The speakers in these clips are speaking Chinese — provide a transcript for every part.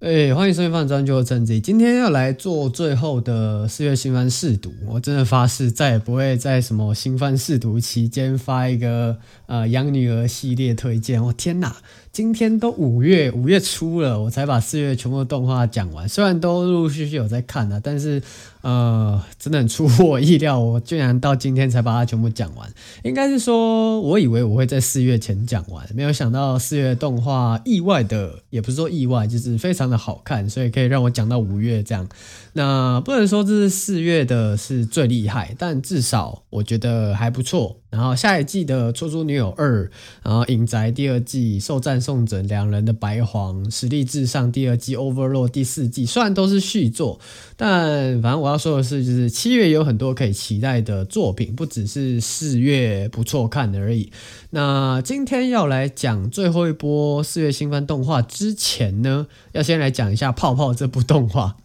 哎、欢迎收听《放专就趁机》。今天要来做最后的四月新番试读，我真的发誓再也不会在什么新番试读期间发一个呃养女儿系列推荐。我天哪！今天都五月五月初了，我才把四月全部的动画讲完。虽然都陆陆续续有在看了，但是呃，真的很出乎我意料，我居然到今天才把它全部讲完。应该是说，我以为我会在四月前讲完，没有想到四月动画意外的，也不是说意外，就是非常的好看，所以可以让我讲到五月这样。那不能说这是四月的是最厉害，但至少我觉得还不错。然后下一季的《出租女友二》，然后《影宅》第二季，《受赞颂准两人的白黄》，《实力至上》第二季，《Overlord》第四季，虽然都是续作，但反正我要说的是，就是七月有很多可以期待的作品，不只是四月不错看而已。那今天要来讲最后一波四月新番动画之前呢，要先来讲一下《泡泡》这部动画。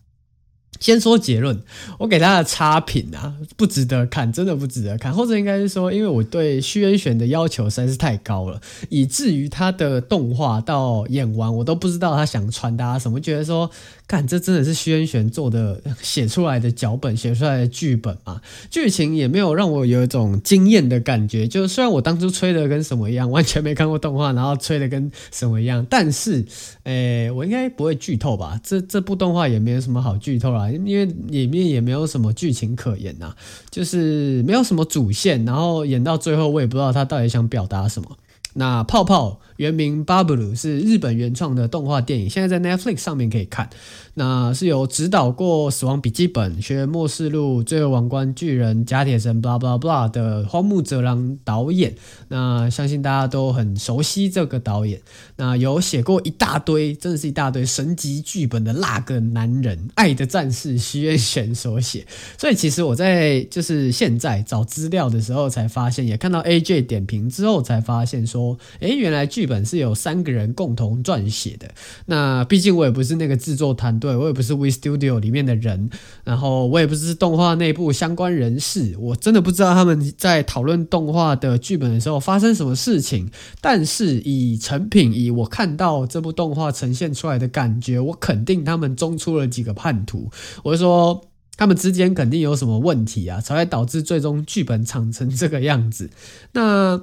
先说结论，我给他的差评啊，不值得看，真的不值得看，或者应该是说，因为我对虚渊选的要求实在是太高了，以至于他的动画到演完，我都不知道他想传达什么，觉得说。看，这真的是虚渊玄做的、写出来的脚本、写出来的剧本嘛？剧情也没有让我有一种惊艳的感觉。就虽然我当初吹的跟什么一样，完全没看过动画，然后吹的跟什么一样，但是，诶、我应该不会剧透吧？这这部动画也没有什么好剧透啦，因为里面也没有什么剧情可言呐，就是没有什么主线，然后演到最后，我也不知道他到底想表达什么。那泡泡。原名 Bubble 是日本原创的动画电影，现在在 Netflix 上面可以看。那是有指导过《死亡笔记本》、《学末世录》、《罪恶王冠巨人》、《假铁神》blah blah blah 的荒木哲郎导演。那相信大家都很熟悉这个导演。那有写过一大堆，真的是一大堆神级剧本的那个男人，《爱的战士》虚渊玄所写。所以其实我在就是现在找资料的时候才发现，也看到 AJ 点评之后才发现说，哎，原来剧。剧本是有三个人共同撰写的。那毕竟我也不是那个制作团队，我也不是 We Studio 里面的人，然后我也不是动画内部相关人士，我真的不知道他们在讨论动画的剧本的时候发生什么事情。但是以成品，以我看到这部动画呈现出来的感觉，我肯定他们中出了几个叛徒。我就说他们之间肯定有什么问题啊，才会导致最终剧本长成这个样子。那。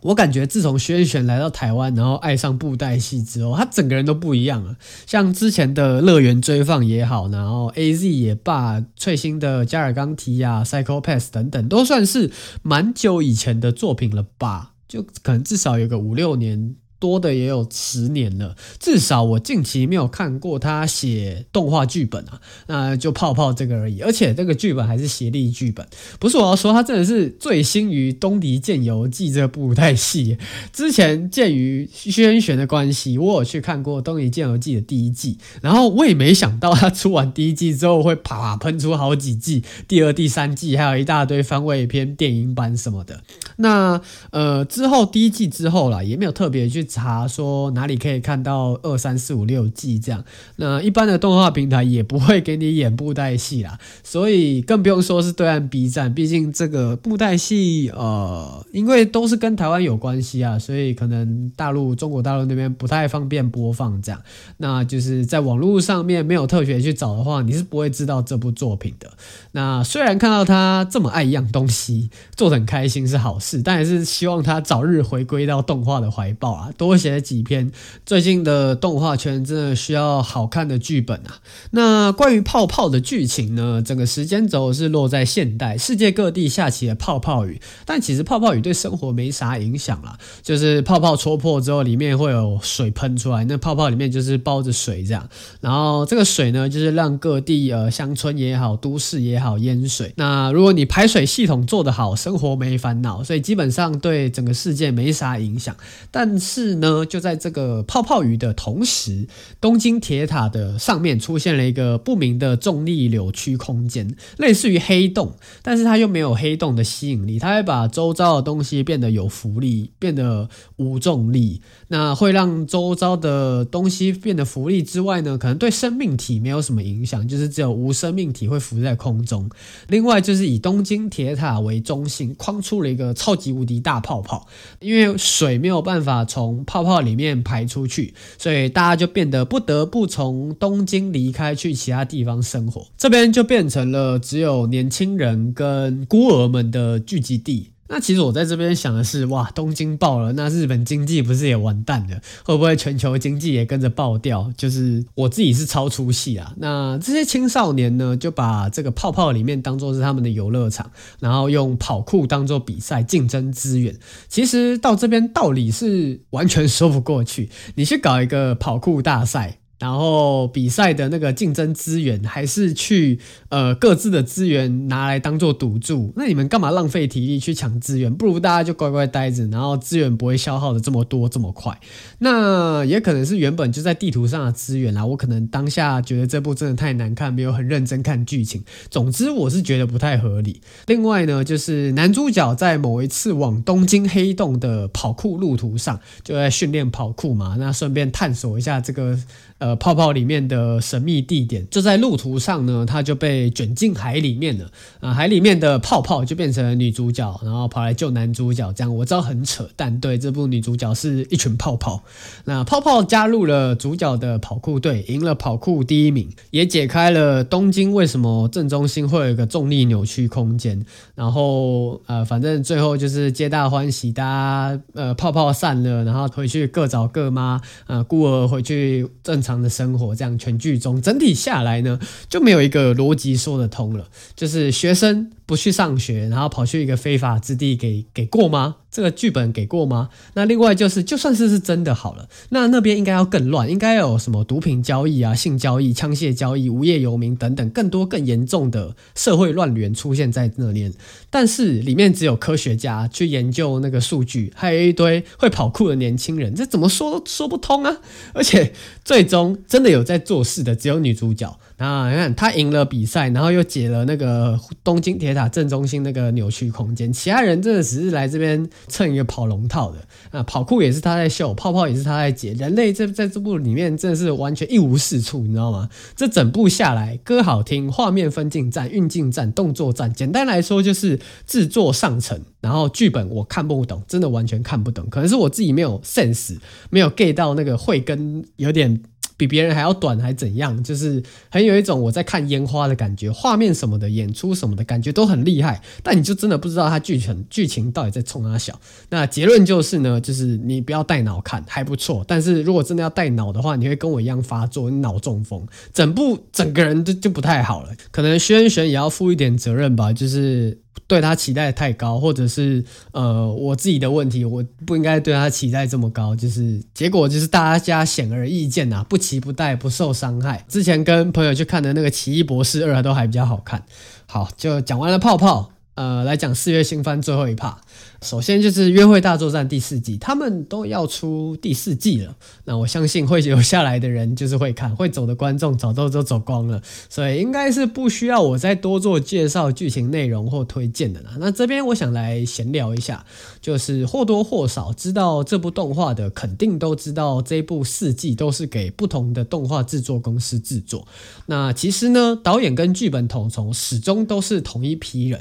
我感觉自从轩轩来到台湾，然后爱上布袋戏之后，他整个人都不一样了。像之前的《乐园追放》也好，然后 A Z 也罢，最新的《加尔冈提亚》、《Psycho-Pass》等等，都算是蛮久以前的作品了吧？就可能至少有个五六年。多的也有十年了，至少我近期没有看过他写动画剧本啊，那就泡泡这个而已。而且这个剧本还是协力剧本，不是我要说，他真的是醉心于《东迪剑游记》这部太戏。之前鉴于虚渊玄的关系，我有去看过《东迪剑游记》的第一季，然后我也没想到他出完第一季之后会啪喷出好几季，第二、第三季还有一大堆番外篇、电影版什么的。那呃之后第一季之后啦，也没有特别去。查说哪里可以看到二三四五六季这样，那一般的动画平台也不会给你演布袋戏啦，所以更不用说是对岸 B 站，毕竟这个布袋戏呃，因为都是跟台湾有关系啊，所以可能大陆中国大陆那边不太方便播放这样，那就是在网络上面没有特别去找的话，你是不会知道这部作品的。那虽然看到他这么爱一样东西，做的很开心是好事，但也是希望他早日回归到动画的怀抱啊。多写几篇，最近的动画圈真的需要好看的剧本啊。那关于泡泡的剧情呢？整个时间轴是落在现代，世界各地下起了泡泡雨，但其实泡泡雨对生活没啥影响啦。就是泡泡戳破之后，里面会有水喷出来，那泡泡里面就是包着水这样。然后这个水呢，就是让各地呃乡村也好，都市也好淹水。那如果你排水系统做得好，生活没烦恼，所以基本上对整个世界没啥影响。但是呢，就在这个泡泡雨的同时，东京铁塔的上面出现了一个不明的重力扭曲空间，类似于黑洞，但是它又没有黑洞的吸引力，它会把周遭的东西变得有浮力，变得无重力，那会让周遭的东西变得浮力之外呢，可能对生命体没有什么影响，就是只有无生命体会浮在空中。另外就是以东京铁塔为中心，框出了一个超级无敌大泡泡，因为水没有办法从泡泡里面排出去，所以大家就变得不得不从东京离开，去其他地方生活。这边就变成了只有年轻人跟孤儿们的聚集地。那其实我在这边想的是，哇，东京爆了，那日本经济不是也完蛋了？会不会全球经济也跟着爆掉？就是我自己是超出戏啊。那这些青少年呢，就把这个泡泡里面当做是他们的游乐场，然后用跑酷当做比赛竞争资源。其实到这边道理是完全说不过去。你去搞一个跑酷大赛。然后比赛的那个竞争资源，还是去呃各自的资源拿来当做赌注，那你们干嘛浪费体力去抢资源？不如大家就乖乖待着，然后资源不会消耗的这么多这么快。那也可能是原本就在地图上的资源啦。我可能当下觉得这部真的太难看，没有很认真看剧情。总之我是觉得不太合理。另外呢，就是男主角在某一次往东京黑洞的跑酷路途上，就在训练跑酷嘛，那顺便探索一下这个。呃，泡泡里面的神秘地点，就在路途上呢，他就被卷进海里面了。啊、海里面的泡泡就变成女主角，然后跑来救男主角。这样我知道很扯，但对，这部女主角是一群泡泡。那泡泡加入了主角的跑酷队，赢了跑酷第一名，也解开了东京为什么正中心会有一个重力扭曲空间。然后呃，反正最后就是皆大欢喜，大家呃泡泡散了，然后回去各找各妈，呃孤儿回去正常。的生活，这样全剧终整体下来呢，就没有一个逻辑说得通了。就是学生不去上学，然后跑去一个非法之地给，给给过吗？这个剧本给过吗？那另外就是，就算是是真的好了，那那边应该要更乱，应该有什么毒品交易啊、性交易、枪械交易、无业游民等等更多更严重的社会乱源出现在那边。但是里面只有科学家去研究那个数据，还有一堆会跑酷的年轻人，这怎么说都说不通啊！而且最终真的有在做事的，只有女主角。那，你看她赢了比赛，然后又解了那个东京铁塔正中心那个扭曲空间，其他人真的只是来这边蹭一个跑龙套的。啊，跑酷也是他在秀，泡泡也是他在解，人类这在这部里面真的是完全一无是处，你知道吗？这整部下来，歌好听，画面分镜战，运镜战，动作战，简单来说就是制作上乘，然后剧本我看不懂，真的完全看不懂，可能是我自己没有 sense，没有 get 到那个慧根有点。比别人还要短还怎样？就是很有一种我在看烟花的感觉，画面什么的，演出什么的感觉都很厉害，但你就真的不知道它剧情剧情到底在冲哪小。那结论就是呢，就是你不要带脑看还不错，但是如果真的要带脑的话，你会跟我一样发作，你脑中风，整部整个人就就不太好了。可能轩轩也要负一点责任吧，就是。对他期待太高，或者是呃我自己的问题，我不应该对他期待这么高，就是结果就是大家显而易见呐，不期不待，不受伤害。之前跟朋友去看的那个《奇异博士二》都还比较好看。好，就讲完了泡泡。呃，来讲四月新番最后一趴。首先就是《约会大作战》第四季，他们都要出第四季了。那我相信会留下来的人就是会看，会走的观众早都都走光了，所以应该是不需要我再多做介绍剧情内容或推荐的啦。那这边我想来闲聊一下，就是或多或少知道这部动画的，肯定都知道这部四季都是给不同的动画制作公司制作。那其实呢，导演跟剧本统筹始终都是同一批人。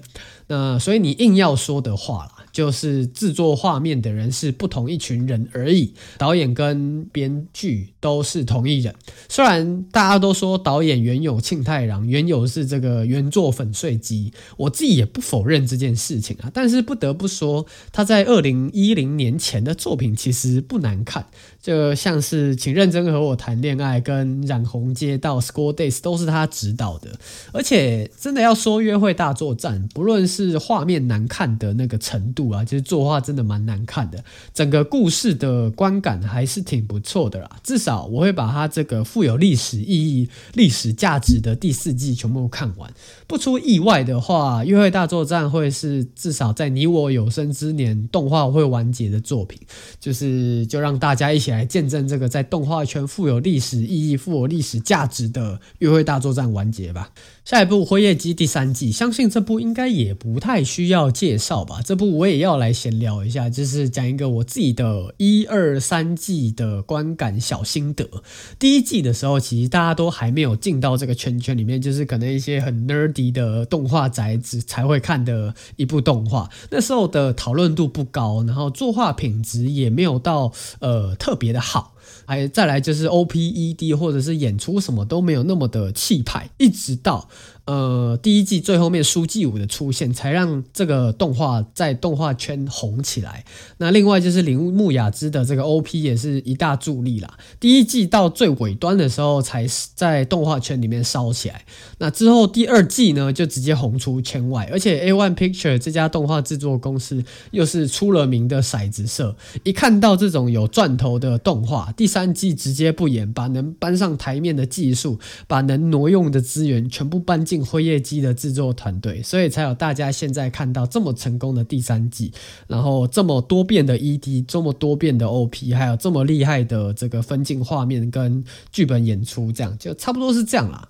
那所以你硬要说的话啦，就是制作画面的人是不同一群人而已，导演跟编剧都是同一人。虽然大家都说导演原有庆太郎，原有是这个原作粉碎机，我自己也不否认这件事情啊。但是不得不说，他在二零一零年前的作品其实不难看。就像是请认真和我谈恋爱跟染红街道 School Days 都是他指导的，而且真的要说约会大作战，不论是画面难看的那个程度啊，其实作画真的蛮难看的，整个故事的观感还是挺不错的啦。至少我会把它这个富有历史意义、历史价值的第四季全部看完。不出意外的话，约会大作战会是至少在你我有生之年动画会完结的作品，就是就让大家一起来。来见证这个在动画圈富有历史意义、富有历史价值的《约会大作战》完结吧。下一部《辉夜姬》第三季，相信这部应该也不太需要介绍吧？这部我也也要来闲聊一下，就是讲一个我自己的一二三季的观感小心得。第一季的时候，其实大家都还没有进到这个圈圈里面，就是可能一些很 nerdy 的动画宅子才会看的一部动画。那时候的讨论度不高，然后作画品质也没有到呃特别的好。还再来就是 OPED 或者是演出什么都没有那么的气派，一直到。呃，第一季最后面书记武的出现，才让这个动画在动画圈红起来。那另外就是铃木雅之的这个 OP 也是一大助力啦。第一季到最尾端的时候，才在动画圈里面烧起来。那之后第二季呢，就直接红出圈外。而且 A1 Picture 这家动画制作公司又是出了名的骰子社，一看到这种有赚头的动画，第三季直接不演，把能搬上台面的技术，把能挪用的资源全部搬进。辉夜姬的制作团队，所以才有大家现在看到这么成功的第三季，然后这么多变的 ED，这么多变的 OP，还有这么厉害的这个分镜画面跟剧本演出，这样就差不多是这样啦。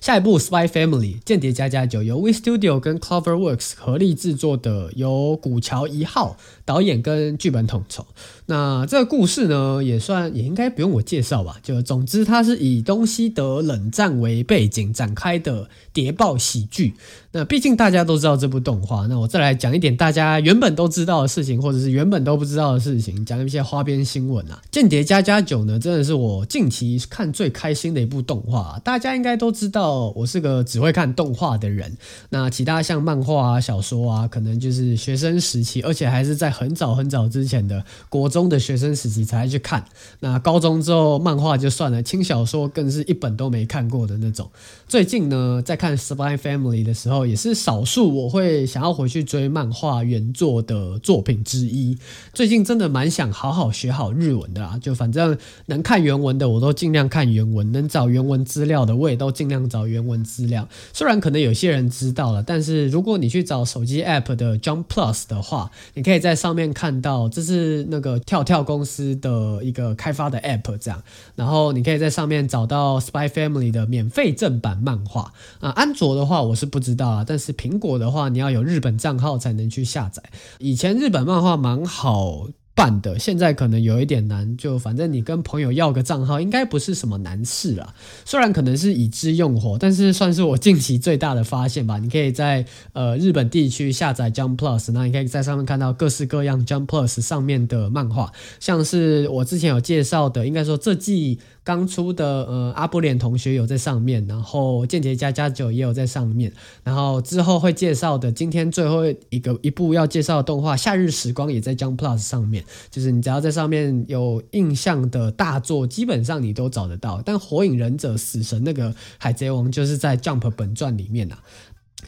下一部《Spy Family》间谍家家酒由 Wit Studio 跟 CloverWorks 合力制作的，由古桥一号导演跟剧本统筹。那这个故事呢，也算也应该不用我介绍吧？就总之，它是以东西德冷战为背景展开的谍报喜剧。那毕竟大家都知道这部动画，那我再来讲一点大家原本都知道的事情，或者是原本都不知道的事情，讲一些花边新闻啊。《间谍家家酒》呢，真的是我近期看最开心的一部动画。啊大家应该都知道，我是个只会看动画的人。那其他像漫画啊、小说啊，可能就是学生时期，而且还是在很早很早之前的国。中的学生时期才去看，那高中之后漫画就算了，轻小说更是一本都没看过的那种。最近呢，在看《Spy Family》的时候，也是少数我会想要回去追漫画原作的作品之一。最近真的蛮想好好学好日文的啊，就反正能看原文的我都尽量看原文，能找原文资料的我也都尽量找原文资料。虽然可能有些人知道了，但是如果你去找手机 App 的 Jump Plus 的话，你可以在上面看到，这是那个。跳跳公司的一个开发的 App，这样，然后你可以在上面找到《Spy Family》的免费正版漫画啊。安卓的话我是不知道啊，但是苹果的话你要有日本账号才能去下载。以前日本漫画蛮好办的，现在可能有一点难，就反正你跟朋友要个账号，应该不是什么难事啦。虽然可能是已知用火，但是算是我近期最大的发现吧。你可以在呃日本地区下载 Jump Plus，那你可以在上面看到各式各样 Jump Plus 上面的漫画，像是我之前有介绍的，应该说这季。刚出的呃阿布脸同学有在上面，然后间谍家家酒也有在上面，然后之后会介绍的今天最后一个一部要介绍的动画《夏日时光》也在 Jump Plus 上面，就是你只要在上面有印象的大作，基本上你都找得到。但《火影忍者》死神那个海贼王就是在 Jump 本传里面啊。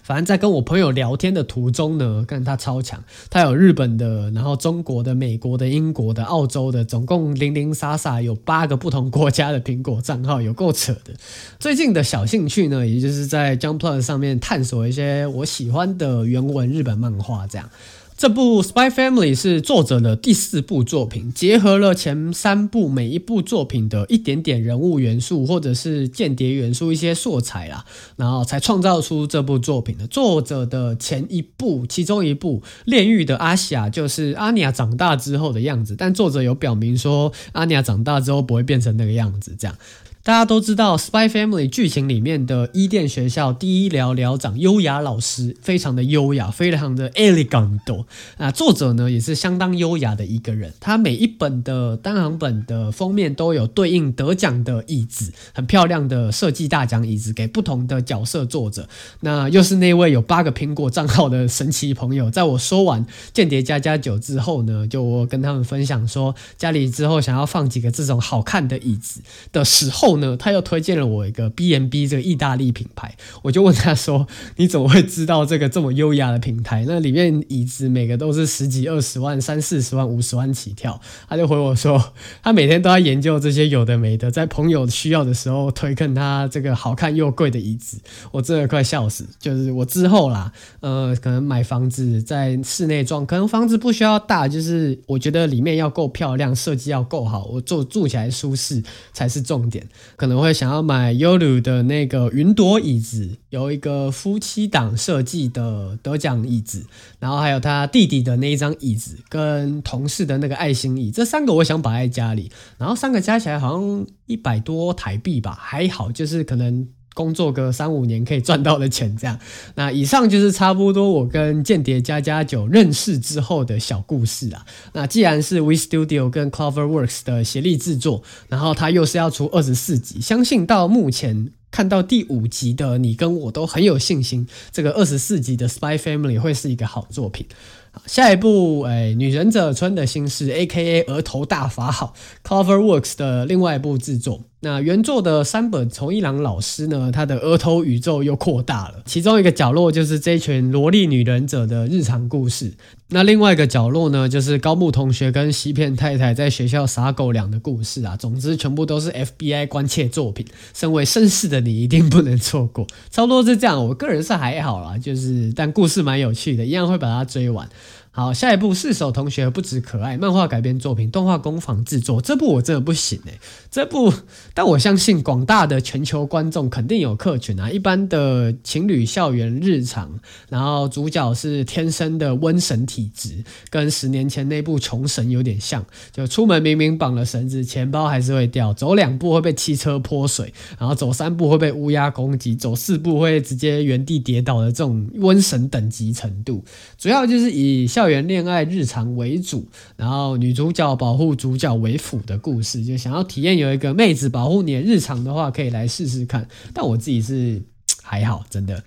反正在跟我朋友聊天的途中呢，看他超强，他有日本的，然后中国的、美国的、英国的、澳洲的，总共零零散散有八个不同国家的苹果账号，有够扯的。最近的小兴趣呢，也就是在 Jump Plus 上面探索一些我喜欢的原文日本漫画，这样。这部《Spy Family》是作者的第四部作品，结合了前三部每一部作品的一点点人物元素或者是间谍元素一些素材啦，然后才创造出这部作品的。作者的前一部，其中一部《炼狱的阿西亚》就是阿尼亚长大之后的样子，但作者有表明说，阿尼亚长大之后不会变成那个样子，这样。大家都知道，《Spy Family》剧情里面的伊甸学校第一寮寮长优雅老师，非常的优雅，非常的 elegant。啊，作者呢也是相当优雅的一个人。他每一本的单行本的封面都有对应得奖的椅子，很漂亮的设计大奖椅子给不同的角色作者。那又是那位有八个苹果账号的神奇朋友。在我说完《间谍家家酒》之后呢，就我跟他们分享说，家里之后想要放几个这种好看的椅子的时候。呢，他又推荐了我一个 B&B 这个意大利品牌，我就问他说：“你怎么会知道这个这么优雅的品牌？那里面椅子每个都是十几二十万、三四十万、五十万起跳。”他就回我说：“他每天都在研究这些有的没的，在朋友需要的时候推坑他这个好看又贵的椅子。”我真的快笑死！就是我之后啦，呃，可能买房子在室内装，可能房子不需要大，就是我觉得里面要够漂亮，设计要够好，我住住起来舒适才是重点。可能会想要买 YOLO 的那个云朵椅子，有一个夫妻档设计的得奖椅子，然后还有他弟弟的那一张椅子，跟同事的那个爱心椅，这三个我想摆在家里，然后三个加起来好像一百多台币吧，还好，就是可能。工作个三五年可以赚到的钱，这样。那以上就是差不多我跟间谍加加九认识之后的小故事啊。那既然是 We Studio 跟 CloverWorks 的协力制作，然后它又是要出二十四集，相信到目前看到第五集的你跟我都很有信心，这个二十四集的 Spy Family 会是一个好作品。下一部，哎，女忍者村的心事，A.K.A. 额头大法好，Coverworks 的另外一部制作。那原作的山本从一郎老师呢，他的额头宇宙又扩大了，其中一个角落就是这群萝莉女忍者的日常故事。那另外一个角落呢，就是高木同学跟西片太太在学校撒狗粮的故事啊。总之，全部都是 FBI 关切作品。身为绅士的你，一定不能错过。差不多是这样，我个人是还好啦，就是但故事蛮有趣的，一样会把它追完。好，下一部四手同学不止可爱，漫画改编作品，动画工坊制作。这部我真的不行哎，这部，但我相信广大的全球观众肯定有客群啊。一般的情侣校园日常，然后主角是天生的瘟神体质，跟十年前那部穷神有点像。就出门明明绑了绳子，钱包还是会掉；走两步会被汽车泼水，然后走三步会被乌鸦攻击，走四步会直接原地跌倒的这种瘟神等级程度。主要就是以校。校园恋爱日常为主，然后女主角保护主角为辅的故事，就想要体验有一个妹子保护你的日常的话，可以来试试看。但我自己是 还好，真的。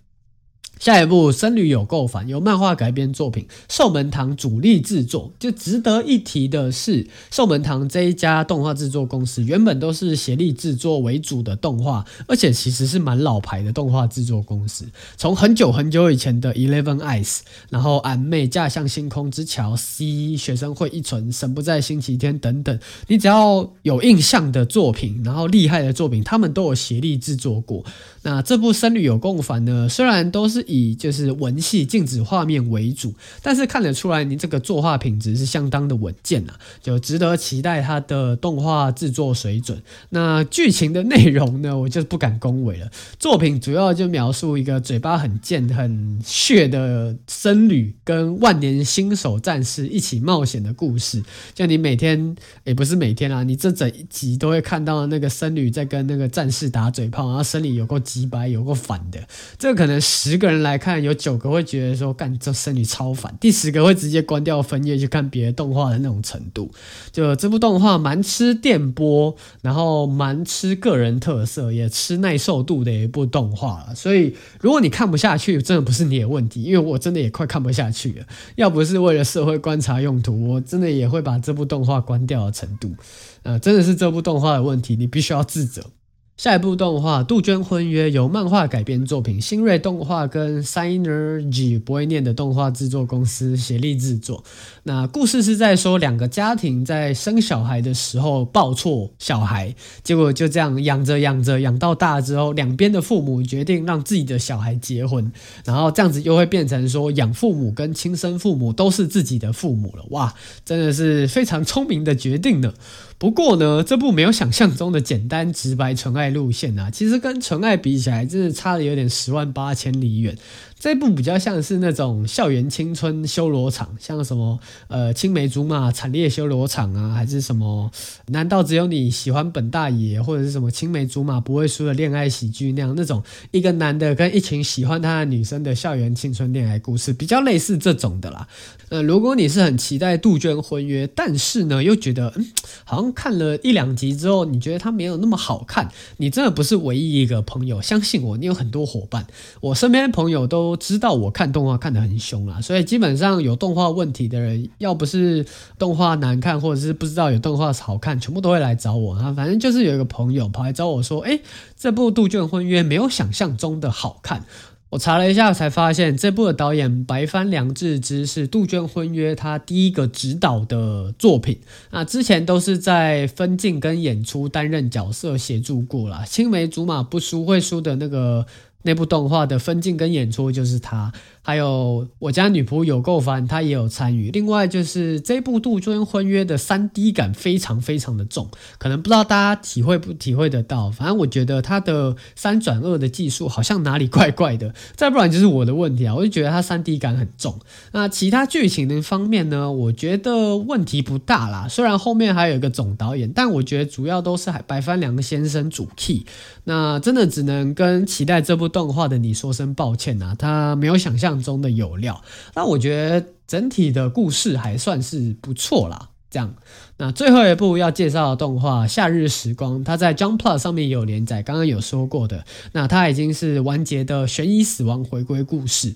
下一部《僧侣有够烦》由漫画改编作品，寿门堂主力制作。就值得一提的是，寿门堂这一家动画制作公司原本都是协力制作为主的动画，而且其实是蛮老牌的动画制作公司。从很久很久以前的《Eleven Eyes》，然后《俺妹驾向星空之桥》C 学生会一存神不在星期天等等，你只要有印象的作品，然后厉害的作品，他们都有协力制作过。那这部《僧侣有够烦》呢，虽然都是以就是文戏静止画面为主，但是看得出来，你这个作画品质是相当的稳健啊，就值得期待它的动画制作水准。那剧情的内容呢，我就不敢恭维了。作品主要就描述一个嘴巴很贱、很血的僧侣跟万年新手战士一起冒险的故事。就你每天也不是每天啊，你这整一集都会看到那个僧侣在跟那个战士打嘴炮，然后僧侣有够鸡掰，有过反的。这个可能十个人来看。有九个会觉得说，干这僧侣超烦，第十个会直接关掉分页去看别的动画的那种程度。就这部动画蛮吃电波，然后蛮吃个人特色，也吃耐受度的一部动画。所以如果你看不下去，真的不是你的问题，因为我真的也快看不下去了。要不是为了社会观察用途，我真的也会把这部动画关掉的程度。呃，真的是这部动画的问题，你必须要自责。下一部动画《杜鹃婚约》由漫画改编作品，新锐动画跟 Synergy 不会念的动画制作公司协力制作。那故事是在说两个家庭在生小孩的时候抱错小孩，结果就这样养着养着养到大之后，两边的父母决定让自己的小孩结婚，然后这样子又会变成说养父母跟亲生父母都是自己的父母了。哇，真的是非常聪明的决定呢。不过呢，这部没有想象中的简单直白纯爱路线啊，其实跟纯爱比起来，真的差的有点十万八千里远。这部比较像是那种校园青春修罗场，像什么呃青梅竹马惨烈修罗场啊，还是什么难道只有你喜欢本大爷，或者是什么青梅竹马不会输的恋爱喜剧那样那种一个男的跟一群喜欢他的女生的校园青春恋爱故事，比较类似这种的啦。呃，如果你是很期待杜鹃婚约，但是呢又觉得嗯好像看了一两集之后，你觉得它没有那么好看，你真的不是唯一一个朋友，相信我，你有很多伙伴，我身边的朋友都。都知道我看动画看得很凶啦，所以基本上有动画问题的人，要不是动画难看，或者是不知道有动画好看，全部都会来找我啊。反正就是有一个朋友跑来找我说：“诶，这部《杜鹃婚约》没有想象中的好看。”我查了一下，才发现这部的导演白帆良志之是《杜鹃婚约》他第一个执导的作品啊，之前都是在分镜跟演出担任角色协助过啦。青梅竹马不输会输的那个。那部动画的分镜跟演出就是他，还有我家女仆有够烦，她也有参与。另外就是这部《杜鹃婚约》的三 D 感非常非常的重，可能不知道大家体会不体会得到。反正我觉得它的三转二的技术好像哪里怪怪的，再不然就是我的问题啊。我就觉得它三 D 感很重。那其他剧情的方面呢，我觉得问题不大啦。虽然后面还有一个总导演，但我觉得主要都是白帆良先生主 key。那真的只能跟期待这部动画的你说声抱歉啊，他没有想象中的有料。那我觉得整体的故事还算是不错啦。这样，那最后一部要介绍的动画《夏日时光》，它在 Jump Plus 上面有连载，刚刚有说过的。那它已经是完结的悬疑死亡回归故事。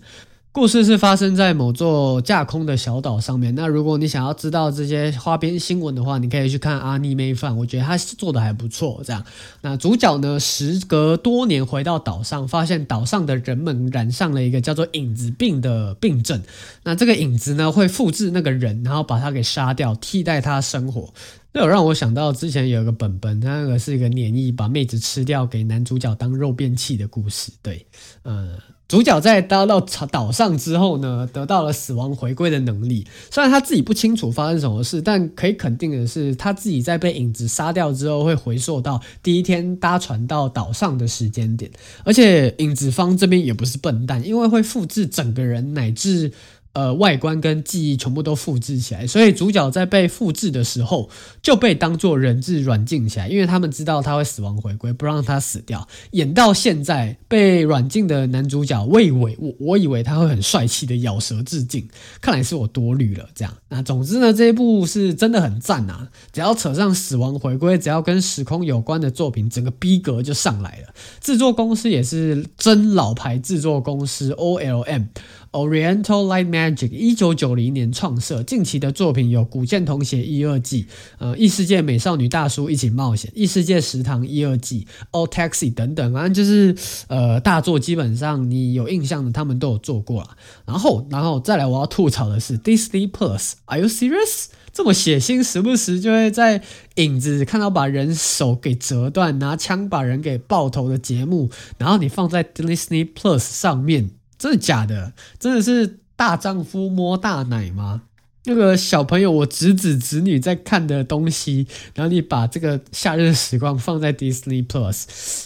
故事是发生在某座架空的小岛上面。那如果你想要知道这些花边新闻的话，你可以去看 Anime Fan，我觉得他是做的还不错。这样，那主角呢，时隔多年回到岛上，发现岛上的人们染上了一个叫做影子病的病症。那这个影子呢，会复制那个人，然后把他给杀掉，替代他生活。这有让我想到之前有一个本本，它那个是一个鲶蚁把妹子吃掉，给男主角当肉便器的故事。对，嗯。主角在搭到岛上之后呢，得到了死亡回归的能力。虽然他自己不清楚发生什么事，但可以肯定的是，他自己在被影子杀掉之后，会回溯到第一天搭船到岛上的时间点。而且影子方这边也不是笨蛋，因为会复制整个人乃至。呃，外观跟记忆全部都复制起来，所以主角在被复制的时候就被当作人质软禁起来，因为他们知道他会死亡回归，不让他死掉。演到现在被软禁的男主角，我以为我我以为他会很帅气的咬舌自尽，看来是我多虑了。这样，那总之呢，这一部是真的很赞啊！只要扯上死亡回归，只要跟时空有关的作品，整个逼格就上来了。制作公司也是真老牌制作公司，OLM。Oriental Light Magic，一九九零年创设，近期的作品有《古剑童鞋》一二季，呃，《异世界美少女大叔一起冒险》，《异世界食堂》一二季，《All Taxi》等等，反正就是呃大作，基本上你有印象的，他们都有做过了。然后，然后再来，我要吐槽的是 Disney Plus，Are you serious？这么血腥，时不时就会在影子看到把人手给折断，拿枪把人给爆头的节目，然后你放在 Disney Plus 上面。真的假的？真的是大丈夫摸大奶吗？那个小朋友，我侄子侄女在看的东西，然后你把这个夏日时光放在 Disney Plus，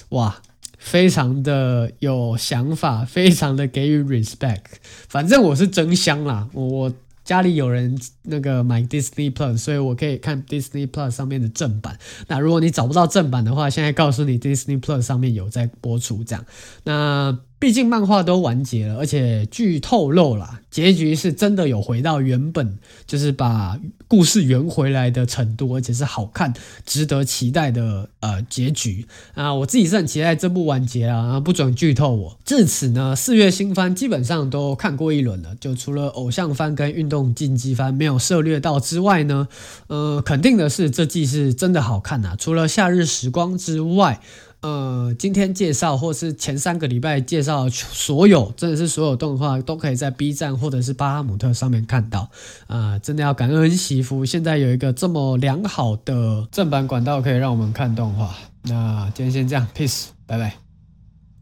哇，非常的有想法，非常的给予 respect。反正我是真香啦，我。家里有人那个买 Disney Plus，所以我可以看 Disney Plus 上面的正版。那如果你找不到正版的话，现在告诉你 Disney Plus 上面有在播出这样。那毕竟漫画都完结了，而且剧透露啦，结局是真的有回到原本，就是把故事圆回来的程度，而且是好看、值得期待的呃结局啊！我自己是很期待这部完结啊，不准剧透我。至此呢，四月新番基本上都看过一轮了，就除了偶像番跟运动竞技番没有涉猎到之外呢，呃，肯定的是这季是真的好看呐、除了夏日时光之外。呃，今天介绍或是前三个礼拜介绍所有，真的是所有动画都可以在 B 站或者是巴哈姆特上面看到。啊、真的要感恩惜福，现在有一个这么良好的正版管道可以让我们看动画。那今天先这样，peace，拜拜。